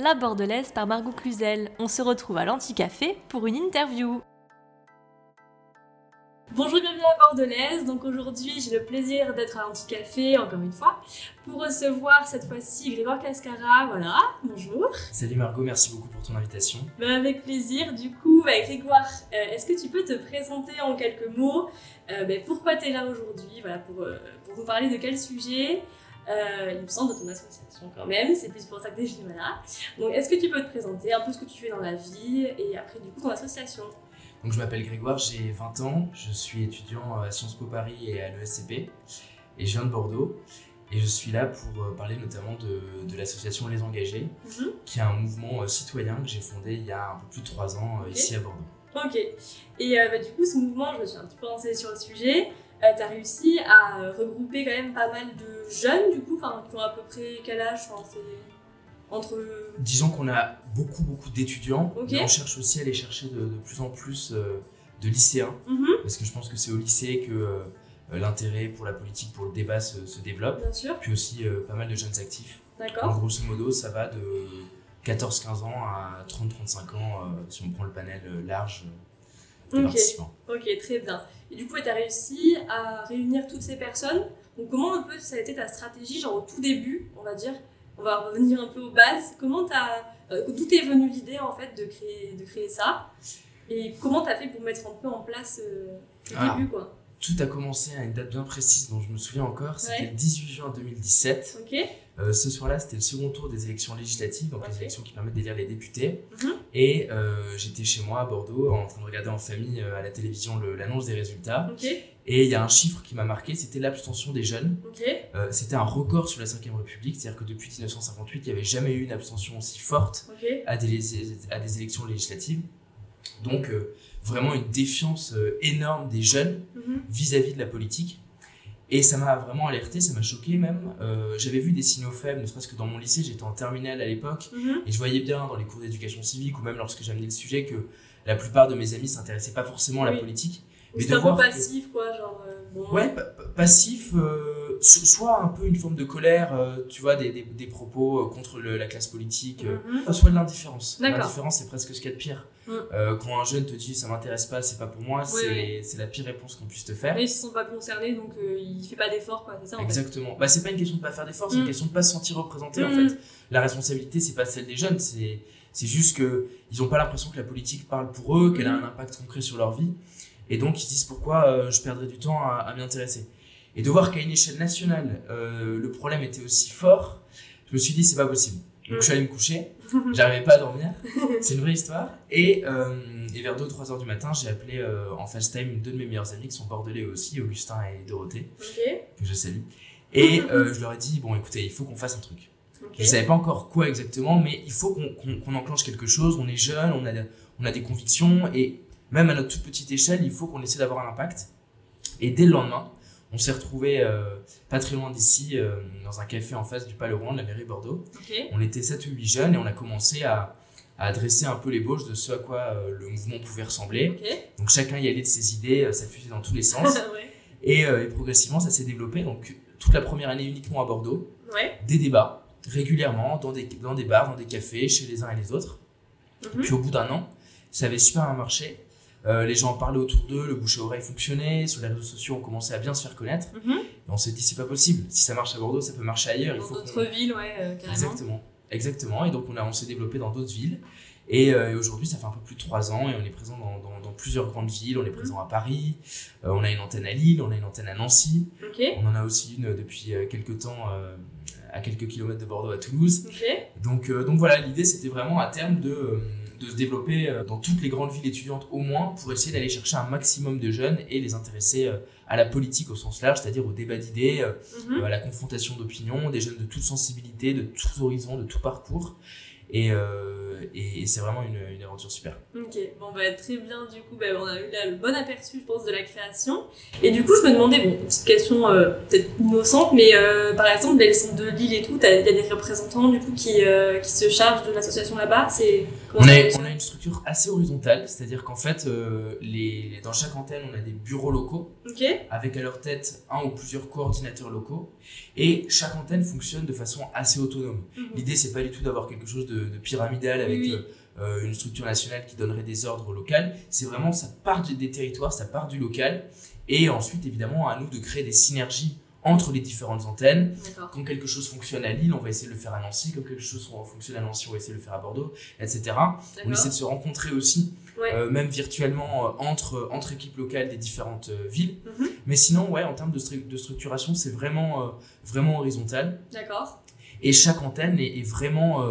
La Bordelaise par Margot Cluzel. On se retrouve à l'Anticafé pour une interview. Bonjour, bienvenue à Bordelaise. Donc aujourd'hui, j'ai le plaisir d'être à l'Anticafé, encore une fois, pour recevoir cette fois-ci Grégoire Cascara. Voilà, bonjour. Salut Margot, merci beaucoup pour ton invitation. Ben, avec plaisir. Du coup, bah, Grégoire, euh, est-ce que tu peux te présenter en quelques mots? Euh, ben, Pourquoi tu es là aujourd'hui? Voilà, pour, euh, pour nous parler de quel sujet? Euh, il me semble, de ton association quand même, c'est plus pour ça que t'es venu là. Donc est-ce que tu peux te présenter un peu ce que tu fais dans la vie et après du coup ton association? Donc je m'appelle Grégoire, j'ai 20 ans, je suis étudiant à Sciences Po Paris et à l'ESCP et je viens de Bordeaux. Et je suis là pour euh, parler notamment de, de l'association Les Engagés, Mhm. qui est un mouvement euh, citoyen que j'ai fondé il y a un peu plus de 3 ans euh, ici à Bordeaux. Ok. Et euh, bah, du coup, ce mouvement, je me suis un petit peu renseignée sur le sujet. Euh, tu as réussi à euh, regrouper quand même pas mal de jeunes, du coup, qui ont à peu près quel âge Entre. Disons qu'on a beaucoup beaucoup d'étudiants, mais on cherche aussi à aller chercher de, de plus en plus euh, de lycéens, Mhm, parce que je pense que c'est au lycée que euh, l'intérêt pour la politique, pour le débat se, se développe. bien sûr, Puis aussi pas mal de jeunes actifs. En d'accord. grosso modo, ça va de 14-15 ans à 30-35 ans si on prend le panel large des Ok. participants. Ok, très bien. Et du coup, tu as réussi à réunir toutes ces personnes. Donc, comment un peu ça a été ta stratégie, genre au tout début, on va dire? On va revenir un peu aux bases. Comment t'as. Euh, D'où t'es venue l'idée en fait de créer, de créer ça? Et comment t'as fait pour mettre un peu en place euh, le Ah. début quoi? Tout a commencé à une date bien précise dont je me souviens encore, c'était Ouais. le 18 juin 2017. Ok Euh, ce soir-là, c'était le second tour des élections législatives, donc les élections qui permettent d'élire les députés. Mhm. Et euh, j'étais chez moi à Bordeaux en train de regarder en famille euh, à la télévision l'annonce des résultats. Et il y a un chiffre qui m'a marqué, c'était l'abstention des jeunes. C'était un record sur la 5ème République, c'est-à-dire que depuis 1958, il n'y avait jamais eu une abstention aussi forte à des, à des élections législatives. Donc vraiment une défiance énorme des jeunes Mhm. vis-à-vis de la politique. Et ça m'a vraiment alerté, ça m'a choqué même. Euh, J'avais vu des signaux faibles, ne serait-ce que dans mon lycée, j'étais en terminale à l'époque, Mhm. et je voyais bien dans les cours d'éducation civique ou même lorsque j'amenais le sujet que la plupart de mes amis s'intéressaient pas forcément à la politique. Mais C'était de un peu que- passif quoi, genre. euh, bon. Ouais, pa- pa- passif, euh, so- soit un peu une forme de colère, euh, tu vois, des, des, des propos euh, contre le- la classe politique, euh, Mhm. soit de l'indifférence. L'indifférence, c'est presque ce qu'il y a de pire. Mm. Euh, quand un jeune te dit ça m'intéresse pas, c'est pas pour moi, Oui, c'est oui. la pire réponse qu'on puisse te faire. Mais ils se sont pas concernés donc euh, il fait pas d'effort quoi, c'est ça en fait. Exactement. Bah, c'est pas une question de pas faire d'efforts, c'est une Mm. question de pas se sentir représenté en Mm. fait. La responsabilité, c'est pas celle des jeunes, c'est c'est juste que ils ont pas l'impression que la politique parle pour eux, qu'elle a Mm. un impact concret sur leur vie, et donc ils se disent pourquoi euh, je perdrais du temps à, à m'y intéresser? Et de voir qu'à une échelle nationale, euh, le problème était aussi fort, je me suis dit c'est pas possible. Donc je suis allé me coucher, j'arrivais pas à dormir, c'est une vraie histoire. Et, euh, et vers 2-3 heures du matin, j'ai appelé euh, en FaceTime deux de mes meilleurs amis qui sont bordelais aussi, Augustin et Dorothée, que je salue. Et euh, je leur ai dit, bon écoutez, il faut qu'on fasse un truc. Je savais pas encore quoi exactement, mais il faut qu'on enclenche quelque chose. On est jeune, on a, on a des convictions, et même à notre toute petite échelle, il faut qu'on essaie d'avoir un impact. Et dès le lendemain, on s'est retrouvé pas très loin d'ici, euh, dans un café en face du Palais-Rouen, de la mairie de Bordeaux. On était 7 ou 8 jeunes et on a commencé à, à adresser un peu l'ébauche de ce à quoi euh, le mouvement pouvait ressembler. Donc chacun y allait de ses idées, euh, ça fusait dans tous les sens. ouais. et, euh, et progressivement, ça s'est développé. Donc toute la première année uniquement à Bordeaux Ouais. des débats régulièrement dans des, dans des bars, dans des cafés, chez les uns et les autres. Mhm. Puis au bout d'un an, ça avait super bien marché. Euh, les gens en parlaient autour d'eux, le bouche à oreille fonctionnait, sur les réseaux sociaux on commençait à bien se faire connaître. Mhm. Et on s'est dit c'est pas possible, si ça marche à Bordeaux, ça peut marcher ailleurs. Il Dans d'autres villes, ouais, euh, carrément. Exactement, exactement. Et donc on, a, on s'est développé dans d'autres villes. Et, euh, et aujourd'hui, ça fait un peu plus de trois ans et on est présent dans, dans- dans plusieurs grandes villes. On est présent à Paris, euh, on a une antenne à Lille, on a une antenne à Nancy. On en a aussi une depuis quelques temps euh, à quelques kilomètres de Bordeaux à Toulouse. Donc, donc voilà, l'idée c'était vraiment à terme de, de se développer euh, dans toutes les grandes villes étudiantes au moins pour essayer d'aller chercher un maximum de jeunes et les intéresser euh, à la politique au sens large, c'est-à-dire au débat d'idées, euh, Mhm. à la confrontation d'opinions, des jeunes de toute sensibilité, de tous horizons, de tout parcours. Et, euh, et, et c'est vraiment une, une aventure super. Ok, bon bah très bien, du coup bah, on a eu là le bon aperçu je pense de la création. Et du coup je me demandais, bon, une petite question euh, peut-être innocente, mais euh, par exemple les centres de Lille et tout, il y a des représentants du coup qui, qui se chargent de l'association là-bas, c'est... On a, on a une structure assez horizontale, c'est-à-dire qu'en fait, les, dans chaque antenne, on a des bureaux locaux avec à leur tête un ou plusieurs coordinateurs locaux et chaque antenne fonctionne de façon assez autonome. Mhm. L'idée, c'est pas du tout d'avoir quelque chose de, de, de pyramidal avec Oui. euh, euh, une structure nationale qui donnerait des ordres locaux. C'est vraiment, ça part des territoires, ça part du local. Et ensuite, évidemment, à nous de créer des synergies entre les différentes antennes. Quand quelque chose fonctionne à Lille, on va essayer de le faire à Nancy. Quand quelque chose fonctionne à Nancy, on va essayer de le faire à Bordeaux, etc. On essaie de se rencontrer aussi, Ouais. euh, même virtuellement, euh, entre, entre équipes locales des différentes euh, villes. Mhm. Mais sinon, ouais, en termes de, stru- de structuration, c'est vraiment, vraiment horizontal. D'accord. Et chaque antenne est, est vraiment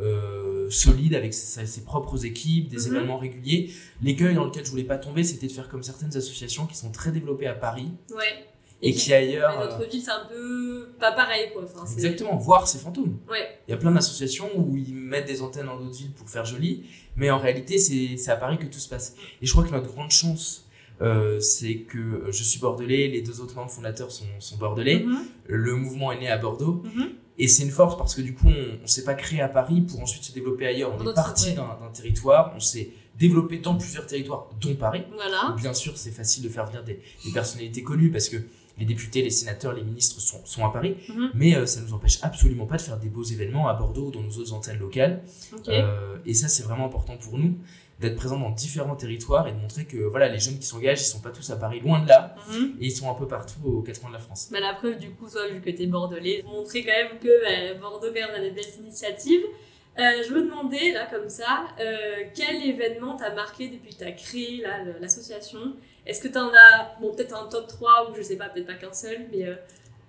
euh, euh, solide avec ses, ses propres équipes, des Mhm. événements réguliers. L'écueil dans lequel je voulais pas tomber, c'était de faire comme certaines associations qui sont très développées à Paris Ouais. et, qui ailleurs. Mais euh, notre ville, c'est un peu pas pareil, quoi. Enfin, exactement, voir ces fantômes. Ouais. Il y a plein d'associations où ils mettent des antennes dans d'autres villes pour faire joli, mais en réalité, c'est c'est à Paris que tout se passe. Et je crois que notre grande chance, euh, c'est que je suis bordelais, les deux autres membres fondateurs sont, sont bordelais, Mhm. le mouvement est né à Bordeaux, Mhm. Et c'est une force parce que du coup, on, on s'est pas créé à Paris pour ensuite se développer ailleurs. On est parti d'un territoire, on s'est développé dans plusieurs territoires, dont Paris. Voilà. Bien sûr, c'est facile de faire venir des, des personnalités connues parce que les députés, les sénateurs, les ministres sont, sont à Paris, Mhm. mais euh, ça ne nous empêche absolument pas de faire des beaux événements à Bordeaux ou dans nos autres antennes locales. Euh, et ça, c'est vraiment important pour nous d'être présents dans différents territoires et de montrer que voilà, les jeunes qui s'engagent, ils sont pas tous à Paris, loin de là, Mhm. et ils sont un peu partout aux quatre coins de la France. Bah, la preuve, du coup, toi, vu que t'es bordelais, montrer quand même que euh, Bordeaux, quand même, a des belles initiatives. Euh, je me demandais, là, comme ça, euh, quel événement t'a marqué depuis que t'as créé l'association? Est-ce que t'en as, bon, peut-être un top 3 ou je sais pas, peut-être pas qu'un seul, mais euh,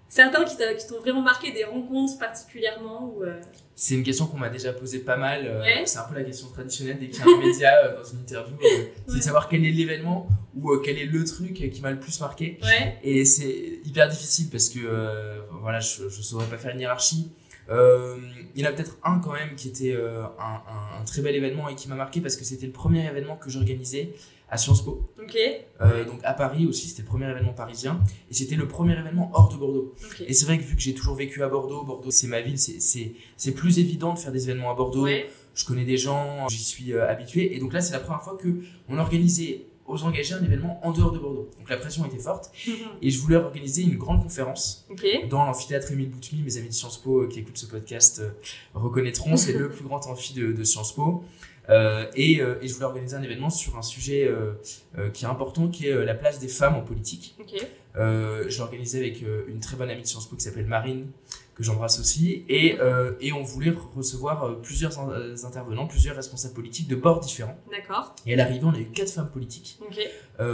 certains qui t'ont vraiment marqué, des rencontres particulièrement ou, euh, C'est une question qu'on m'a déjà posée pas mal. euh, Ouais. C'est un peu la question traditionnelle dès qu'il y a un média euh, dans une interview. euh, c'est Ouais. de savoir quel est l'événement ou quel est le truc qui m'a le plus marqué. Ouais, Et c'est hyper difficile parce que voilà, je ne saurais pas faire une hiérarchie. Il y en a peut-être un quand même qui était un, un- un très bel événement et qui m'a marqué parce que c'était le premier événement que j'organisais à Sciences Po. Euh, donc à Paris aussi, c'était le premier événement parisien. Et c'était le premier événement hors de Bordeaux. Et c'est vrai que vu que j'ai toujours vécu à Bordeaux, Bordeaux c'est ma ville, c'est- plus évident de faire des événements à Bordeaux. Ouais, Je connais des gens, j'y suis euh, habitué. Et donc là, c'est la première fois que on organisait aux engagés un événement en dehors de Bordeaux. Donc la pression était forte. Et je voulais organiser une grande conférence dans l'amphithéâtre Émile Boutmy. Mes amis de Sciences Po euh, qui écoutent ce podcast euh, reconnaîtront, c'est le plus grand amphi de, de Sciences Po. Euh, et, euh, et je voulais organiser un événement sur un sujet euh, qui est important, qui est la place des femmes en politique. Ok. Euh, je l'ai organisé avec une très bonne amie de Sciences Po qui s'appelle Marine, que j'embrasse aussi. Et, euh, et on voulait recevoir euh, plusieurs euh, intervenants, plusieurs responsables politiques de bords différents. D'accord. Et à l'arrivée, on a eu quatre femmes politiques. Ok.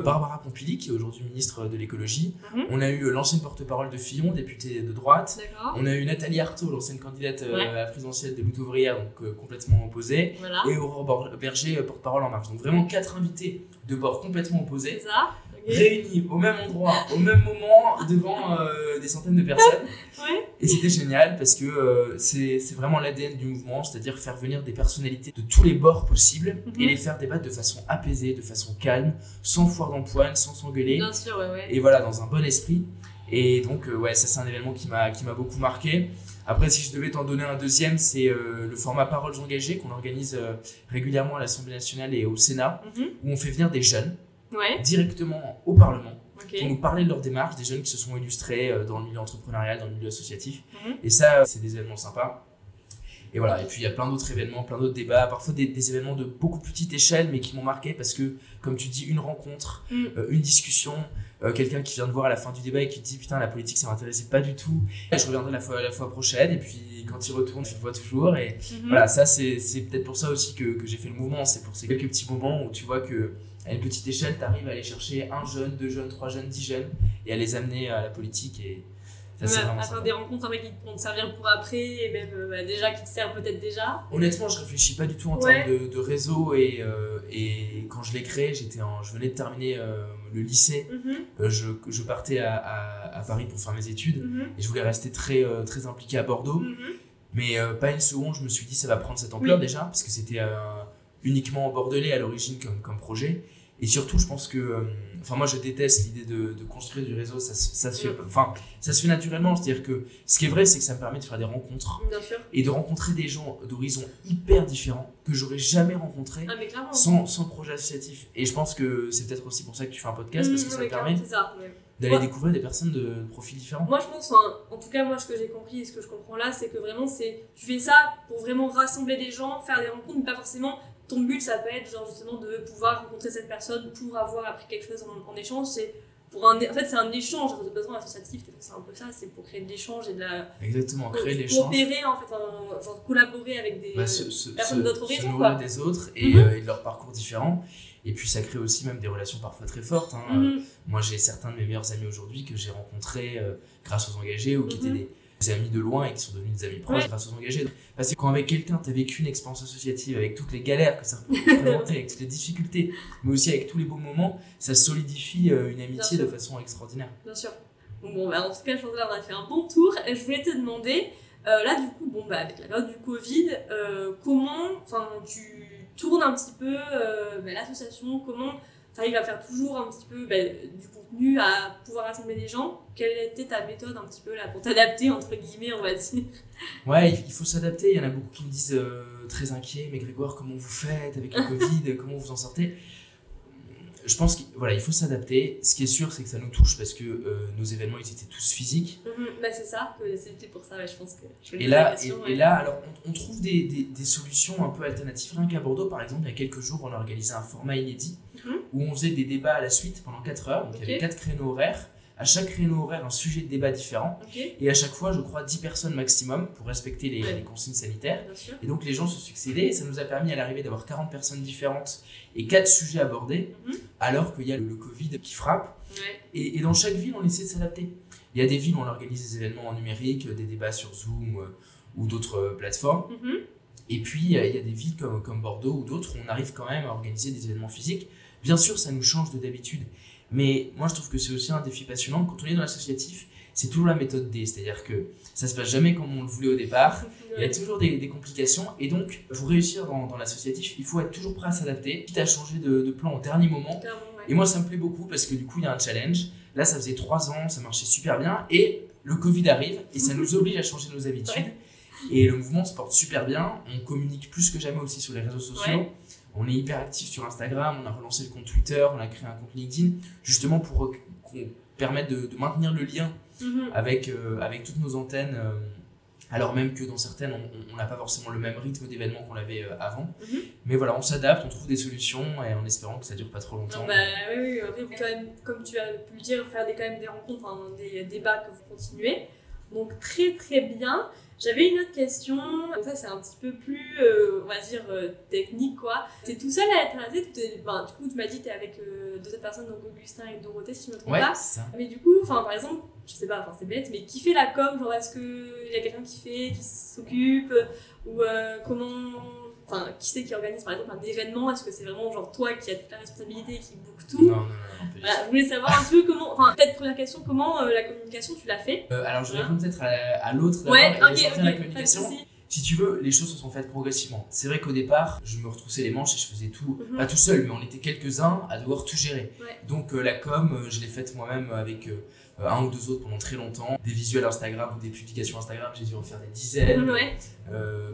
Barbara Pompili, qui est aujourd'hui ministre de l'écologie. Mhm. On a eu l'ancienne porte-parole de Fillon, députée de droite. D'accord. On a eu Nathalie Arthaud, l'ancienne candidate Ouais. à la présidentielle de lutte ouvrière, donc complètement opposée. Voilà. Et Aurore Berger, porte-parole en marche. Donc vraiment quatre invités de bords complètement opposés C'est ça. Réunis au même endroit, au même moment, devant euh, des centaines de personnes. Ouais. Et c'était génial parce que euh, c'est vraiment l'ADN du mouvement, c'est-à-dire faire venir des personnalités de tous les bords possibles Mhm. et les faire débattre de façon apaisée, de façon calme, sans foire d'empoigne, sans s'engueuler, Bien sûr, ouais, ouais. et voilà, dans un bon esprit. Et donc, euh, ouais, ça c'est un événement qui m'a beaucoup marqué. Après, si je devais t'en donner un deuxième, c'est euh, le format Paroles engagées qu'on organise euh, régulièrement à l'Assemblée nationale et au Sénat, Mhm. où on fait venir des jeunes Ouais. directement au Parlement pour nous parler de leur démarche, des jeunes qui se sont illustrés euh, dans le milieu entrepreneurial, dans le milieu associatif. Mhm. Et ça, c'est des événements sympas. Et voilà, et puis il y a plein d'autres événements, plein d'autres débats, parfois des, des événements de beaucoup plus petite échelle, mais qui m'ont marqué parce que, comme tu dis, une rencontre, Mm. euh, une discussion, euh, quelqu'un qui vient te voir à la fin du débat et qui te dit putain, la politique ça m'intéressait pas du tout, et je reviendrai la fois, la fois prochaine, et puis quand il retourne, tu le vois toujours, et Mhm. voilà, ça c'est c'est peut-être pour ça aussi que, que j'ai fait le mouvement, c'est pour ces quelques petits moments où tu vois que à une petite échelle, tu arrives à aller chercher un jeune, deux jeunes, trois jeunes, dix jeunes et à les amener à la politique et ça c'est vraiment à faire des rencontres avec qui pourront te servir pour après et même euh, bah, déjà qui te servent peut-être déjà. Honnêtement, je réfléchis pas du tout en Ouais. termes de, de réseau et, euh, et quand je l'ai créé, j'étais en, je venais de terminer euh, le lycée, Mhm, je, je partais à, à, à Paris pour faire mes études mhm, et je voulais rester très, très impliqué à Bordeaux. mhm. Mais euh, pas une seconde, je me suis dit ça va prendre cette ampleur Oui. déjà, parce que c'était euh, uniquement en bordelais à l'origine comme, comme projet. Et surtout, je pense que. euh, Enfin, moi, je déteste l'idée de, de construire du réseau. Ça, se- ça, se fait, Mm. enfin, ça se fait naturellement. C'est-à-dire que ce qui est vrai, c'est que ça me permet de faire des rencontres Bien sûr. et de rencontrer des gens d'horizons hyper différents que j'aurais jamais rencontrés Ah, sans, sans projet associatif. Et je pense que c'est peut-être aussi pour ça que tu fais un podcast, parce que Mhm, ça te permet d'aller Ouais. découvrir des personnes de profils différents. Moi, je pense, en tout cas, moi, ce que j'ai compris et ce que je comprends là, c'est que vraiment, c'est tu fais ça pour vraiment rassembler des gens, faire des rencontres, mais pas forcément. Ton but, ça peut être genre justement de pouvoir rencontrer cette personne pour avoir appris quelque chose en, en échange. C'est pour un, en fait, c'est un échange. De façon, associatif, c'est un peu ça. C'est pour créer de l'échange et de la Exactement, créer l'échange. coopérer en fait, enfin, genre collaborer avec des. bah, se, se, personnes se- d'autres se horizons, nourrir quoi. des autres et, Mhm. euh, et de leurs parcours différents. Et puis ça crée aussi même des relations parfois très fortes. hein. Mhm. Moi j'ai certains de mes meilleurs amis aujourd'hui que j'ai rencontrés euh, grâce aux engagés ou qui Mhm. étaient des, des amis de loin et qui sont devenus des amis proches Ouais. grâce aux engagés. Parce que quand avec quelqu'un tu as vécu une expérience associative avec toutes les galères que ça peut représenter, avec toutes les difficultés, mais aussi avec tous les beaux moments, ça solidifie euh, une amitié de façon extraordinaire. Bien sûr. Donc, bon, bah, en tout cas, je pense que là, on a fait un bon tour. Et je voulais te demander, euh, là, du coup, bon, bah, avec la période du Covid, euh, comment tu tournes un petit peu euh, bah, l'association Comment tu arrives à faire toujours un petit peu bah, du contenu, à pouvoir rassembler des gens. Quelle était ta méthode un petit peu là pour t'adapter, entre guillemets, on va dire? Ouais, il il faut s'adapter. Il y en a beaucoup qui me disent euh, très inquiets, mais Grégoire, comment vous faites avec le Covid? Comment vous en sortez? Je pense qu'il voilà, il faut s'adapter. Ce qui est sûr, c'est que ça nous touche parce que euh, nos événements, ils étaient tous physiques. Bah, c'est ça, c'était pour ça, ouais, je pense que je Et là, et, là alors, on, on trouve des, des, des solutions un peu alternatives. Rien qu'à Bordeaux, par exemple, il y a quelques jours, on a organisé un format inédit Mhm. où on faisait des débats à la suite pendant 4 heures. Donc, il y avait Ok. 4 créneaux horaires. À chaque créneau horaire, un sujet de débat différent. Et à chaque fois, je crois, 10 personnes maximum pour respecter les, Ouais. les consignes sanitaires. Et donc les gens se succédaient et ça nous a permis à l'arrivée d'avoir 40 personnes différentes et 4 sujets abordés, Mhm. alors qu'il y a le, le Covid qui frappe. Ouais. Et, et dans chaque ville, on essaie de s'adapter. Il y a des villes où on organise des événements en numérique, des débats sur Zoom euh, ou d'autres euh, plateformes. Mhm. Et puis euh, il y a des villes comme, comme Bordeaux ou d'autres où on arrive quand même à organiser des événements physiques. Bien sûr, ça nous change de d'habitude. Mais moi, je trouve que c'est aussi un défi passionnant. Quand on est dans l'associatif, c'est toujours la méthode D. C'est-à-dire que ça se passe jamais comme on le voulait au départ. Il y a toujours des, des complications et donc pour réussir dans, dans l'associatif, il faut être toujours prêt à s'adapter, quitte à changer de, de plan au dernier moment. Clairement, ouais. Et moi ça me plaît beaucoup parce que du coup il y a un challenge. Là ça faisait trois ans, ça marchait super bien et le Covid arrive et ça nous oblige à changer nos habitudes. Ouais. Et le mouvement se porte super bien, on communique plus que jamais aussi sur les réseaux sociaux. Ouais. On est hyper actif sur Instagram, on a relancé le compte Twitter, on a créé un compte LinkedIn justement pour qu'on permette de, de maintenir le lien Mhm. avec, euh, avec toutes nos antennes, euh, alors même que dans certaines, on- n'a pas forcément le même rythme d'événement qu'on avait euh, avant. Mhm. Mais voilà, on s'adapte, on trouve des solutions et en espérant que ça dure pas trop longtemps. Non, bah, oui, oui, après, vous, quand même, comme tu as pu le dire, faire des, quand même des rencontres, enfin, des débats que vous continuez. Donc, très très bien. J'avais une autre question, ça c'est un petit peu plus, euh, on va dire, euh, technique quoi. T'es tout seul à être t'es- ben, du coup tu m'as dit que t'es avec euh, deux autres personnes, donc Augustin et Dorothée si je me trompe Ouais, pas. ça. Mais du coup, par exemple, je sais pas, c'est bête, mais qui fait la com? Genre est-ce qu'il y a quelqu'un qui fait, qui s'occupe? Ou comment. Enfin, qui c'est qui organise par exemple un événement? Est-ce que c'est vraiment genre toi qui as toute la responsabilité, qui book tout? Non, non, non, Voilà, je voulais savoir un peu comment. Enfin, peut-être première question, comment euh, la communication tu l'as fait? Euh, alors, je vais répondre peut-être à, à l'autre Ouais, et ok, ressortir ok, la pas de communication. Si tu veux, les choses se sont faites progressivement. C'est vrai qu'au départ, je me retroussais les manches et je faisais tout, Mhm. pas tout seul, mais on était quelques-uns à devoir tout gérer. Ouais. Donc euh, la com, euh, je l'ai faite moi-même avec euh, un ou deux autres pendant très longtemps. Des visuels Instagram ou des publications Instagram, j'ai dû en faire des dizaines. Ouais,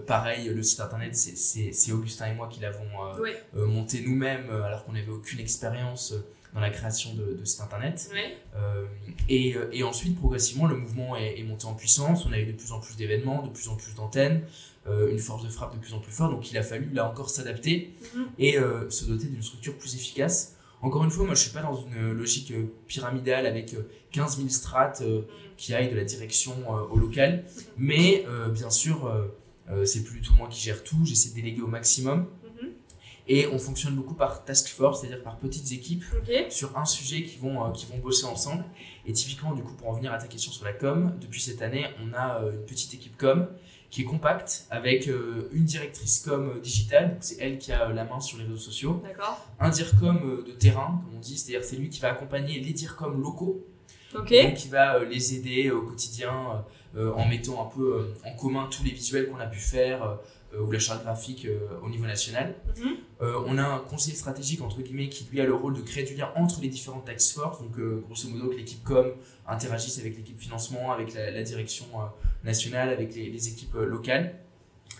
pareil, le site internet, c'est- c'est c'est Augustin et moi qui l'avons ouais, monté nous-mêmes alors qu'on n'avait aucune expérience dans la création de, de internet. ouais. Euh, et, euh, et ensuite, progressivement, le mouvement est, est monté en puissance. On a eu de plus en plus d'événements, de plus en plus d'antennes, euh, une force de frappe de plus en plus forte. Donc il a fallu là encore s'adapter Mhm. et euh, se doter d'une structure plus efficace. Encore une fois, moi je suis pas dans une logique pyramidale avec euh, 15 000 strates euh, qui aillent de la direction au local. Mais bien sûr, c'est plus du tout moi qui gère tout. J'essaie de déléguer au maximum. Et on fonctionne beaucoup par task force, c'est-à-dire par petites équipes sur un sujet qui vont, euh, qui vont bosser ensemble. Et typiquement, du coup, pour en venir à ta question sur la com, depuis cette année, on a euh, une petite équipe com qui est compacte avec euh, une directrice com digitale, donc c'est elle qui a la main sur les réseaux sociaux, D'accord. un dircom de terrain, comme on dit, c'est-à-dire c'est lui qui va accompagner les dircoms locaux, Ok. donc qui va les aider au quotidien en mettant un peu euh, en commun tous les visuels qu'on a pu faire euh, ou la charte graphique euh, au niveau national. Mhm. Euh, on a un conseiller stratégique entre guillemets qui lui a le rôle de créer du lien entre les différentes task force. Donc euh, grosso modo que l'équipe com interagisse avec l'équipe financement, avec la, la direction euh, nationale, avec les, les équipes euh, locales.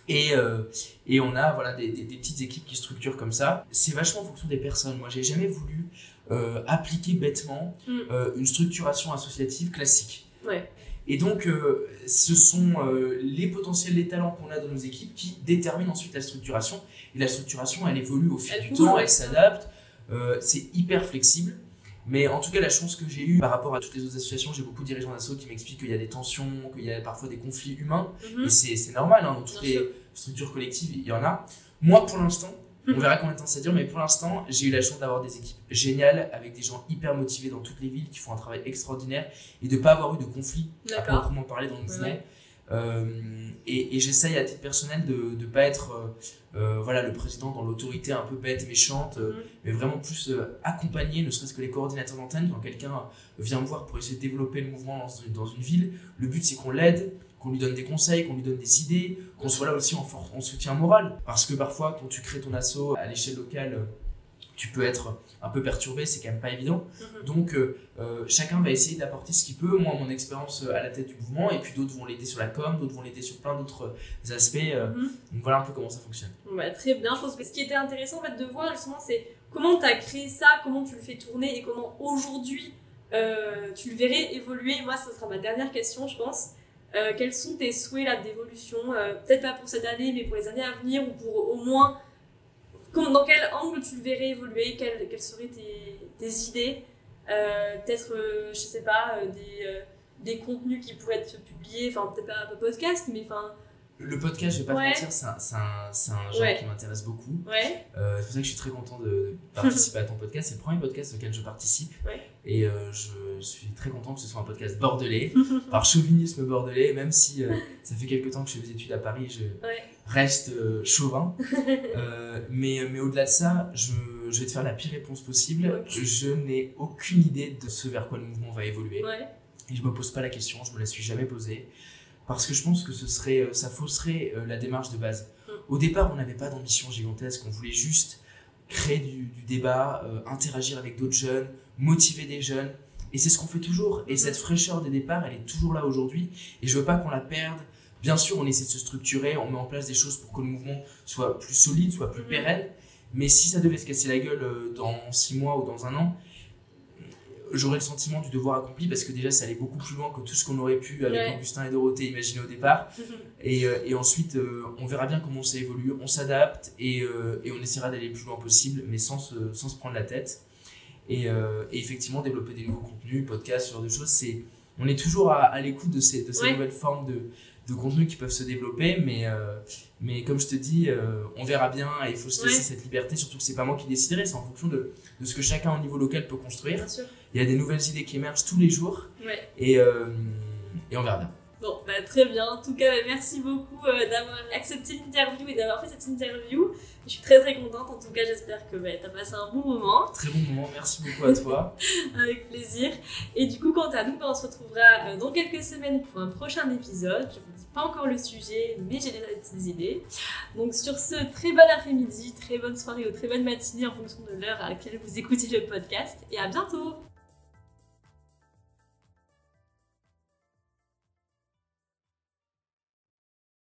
Et, euh, et on a voilà, des, des, des petites équipes qui structurent comme ça. C'est vachement en fonction des personnes. Moi, j'ai jamais voulu euh, appliquer bêtement Mm. euh, une structuration associative classique. Ouais. Et donc, euh, ce sont euh, les potentiels, les talents qu'on a dans nos équipes qui déterminent ensuite la structuration. Et la structuration, elle évolue au fil Elle du temps, elle s'adapte. Euh, c'est hyper flexible. Mais en tout cas, la chance que j'ai eue par rapport à toutes les autres associations, j'ai beaucoup de dirigeants d'asso qui m'expliquent qu'il y a des tensions, qu'il y a parfois des conflits humains. Mhm. Et c'est c'est normal, hein, dans toutes Bien les sûr. structures collectives, il y en a. Moi, pour l'instant, on verra combien de temps ça dure, mais pour l'instant, j'ai eu la chance d'avoir des équipes géniales avec des gens hyper motivés dans toutes les villes qui font un travail extraordinaire et de pas avoir eu de conflit à proprement parler dans le. Ouais. Euh, et et j'essaye à titre personnel de ne pas être euh, euh, voilà, le président dans l'autorité un peu bête, méchante, Mhm. mais vraiment plus accompagner, ne serait-ce que les coordinateurs d'antenne, quand quelqu'un vient me voir pour essayer de développer le mouvement dans une, dans une ville, le but c'est qu'on l'aide, qu'on lui donne des conseils, qu'on lui donne des idées, qu'on soit là aussi en, en soutien moral. Parce que parfois, quand tu crées ton asso à l'échelle locale, tu peux être un peu perturbé, c'est quand même pas évident. Mhm. Donc, euh, euh, chacun va essayer d'apporter ce qu'il peut. Moi, mon expérience euh, à la tête du mouvement, et puis d'autres vont l'aider sur la com, d'autres vont l'aider sur plein d'autres aspects. euh, Mhm. donc, voilà un peu comment ça fonctionne. Bah, très bien, je pense que ce qui était intéressant en fait, de voir justement, c'est comment tu as créé ça, comment tu le fais tourner et comment aujourd'hui euh, tu le verrais évoluer. Moi, ça sera ma dernière question, je pense. Quels sont tes souhaits d'évolution Peut-être pas pour cette année, mais pour les années à venir ou pour au moins. Dans quel angle tu le verrais évoluer? Quelles, quelles seraient tes, tes idées? Euh, Peut-être, euh, je sais pas, euh, des, euh, des contenus qui pourraient être publiés, enfin, peut-être pas un podcast, mais enfin. Le podcast, je vais pas Ouais. te mentir, c'est un, un, genre Ouais. qui m'intéresse beaucoup. Ouais, c'est pour ça que je suis très content de, participer à ton podcast. C'est le premier podcast auquel je participe. Et je suis très content que ce soit un podcast bordelais, par chauvinisme bordelais, même si ça fait quelques temps que je fais des études à Paris, je. Reste euh, chauvin. Euh, mais mais au-delà de ça, je, je vais te faire la pire réponse possible. Je n'ai aucune idée de ce vers quoi le mouvement va évoluer. Ouais. Et je me pose pas la question, je me la suis jamais posée. Parce que je pense que ce serait, euh, ça fausserait euh, la démarche de base. Mm. Au départ, on n'avait pas d'ambition gigantesque, on voulait juste créer du, du débat, euh, interagir avec d'autres jeunes, motiver des jeunes. Et c'est ce qu'on fait toujours. Et Mhm. cette fraîcheur des départs, elle est toujours là aujourd'hui. Et je veux pas qu'on la perde. Bien sûr, on essaie de se structurer, on met en place des choses pour que le mouvement soit plus solide, soit plus Mhm. pérenne. Mais si ça devait se casser la gueule euh, dans six mois ou dans un an, j'aurais le sentiment du devoir accompli parce que déjà ça allait beaucoup plus loin que tout ce qu'on aurait pu avec Ouais. Augustin et Dorothée imaginer au départ. Et, euh, et ensuite, euh, on verra bien comment ça évolue, on s'adapte et, et on essaiera d'aller le plus loin possible, mais sans se, sans se prendre la tête. Et, et effectivement, développer des nouveaux contenus, podcasts, ce genre de choses, c'est, on est toujours à, à l'écoute de ces, de ces Ouais. nouvelles formes de, de contenus qui peuvent se développer, mais, euh, mais comme je te dis, euh, on verra bien et il faut se laisser Ouais. cette liberté, surtout que c'est pas moi qui déciderai, c'est en fonction de, de ce que chacun au niveau local peut construire. Il y a des nouvelles idées qui émergent tous les jours Ouais. et, euh, et on verra bien. Bon, bah, très bien. En tout cas, bah, merci beaucoup euh, d'avoir accepté l'interview et d'avoir fait cette interview. Je suis très très contente. En tout cas, j'espère que bah, tu as passé un bon moment. Très bon moment, merci beaucoup à toi. Avec plaisir. Et du coup, quant à nous, bah, on se retrouvera euh, dans quelques semaines pour un prochain épisode. Je vous dis pas encore le sujet, mais j'ai déjà des petites idées. Donc sur ce, très bon après-midi, très bonne soirée ou très bonne matinée en fonction de l'heure à laquelle vous écoutez le podcast. Et à bientôt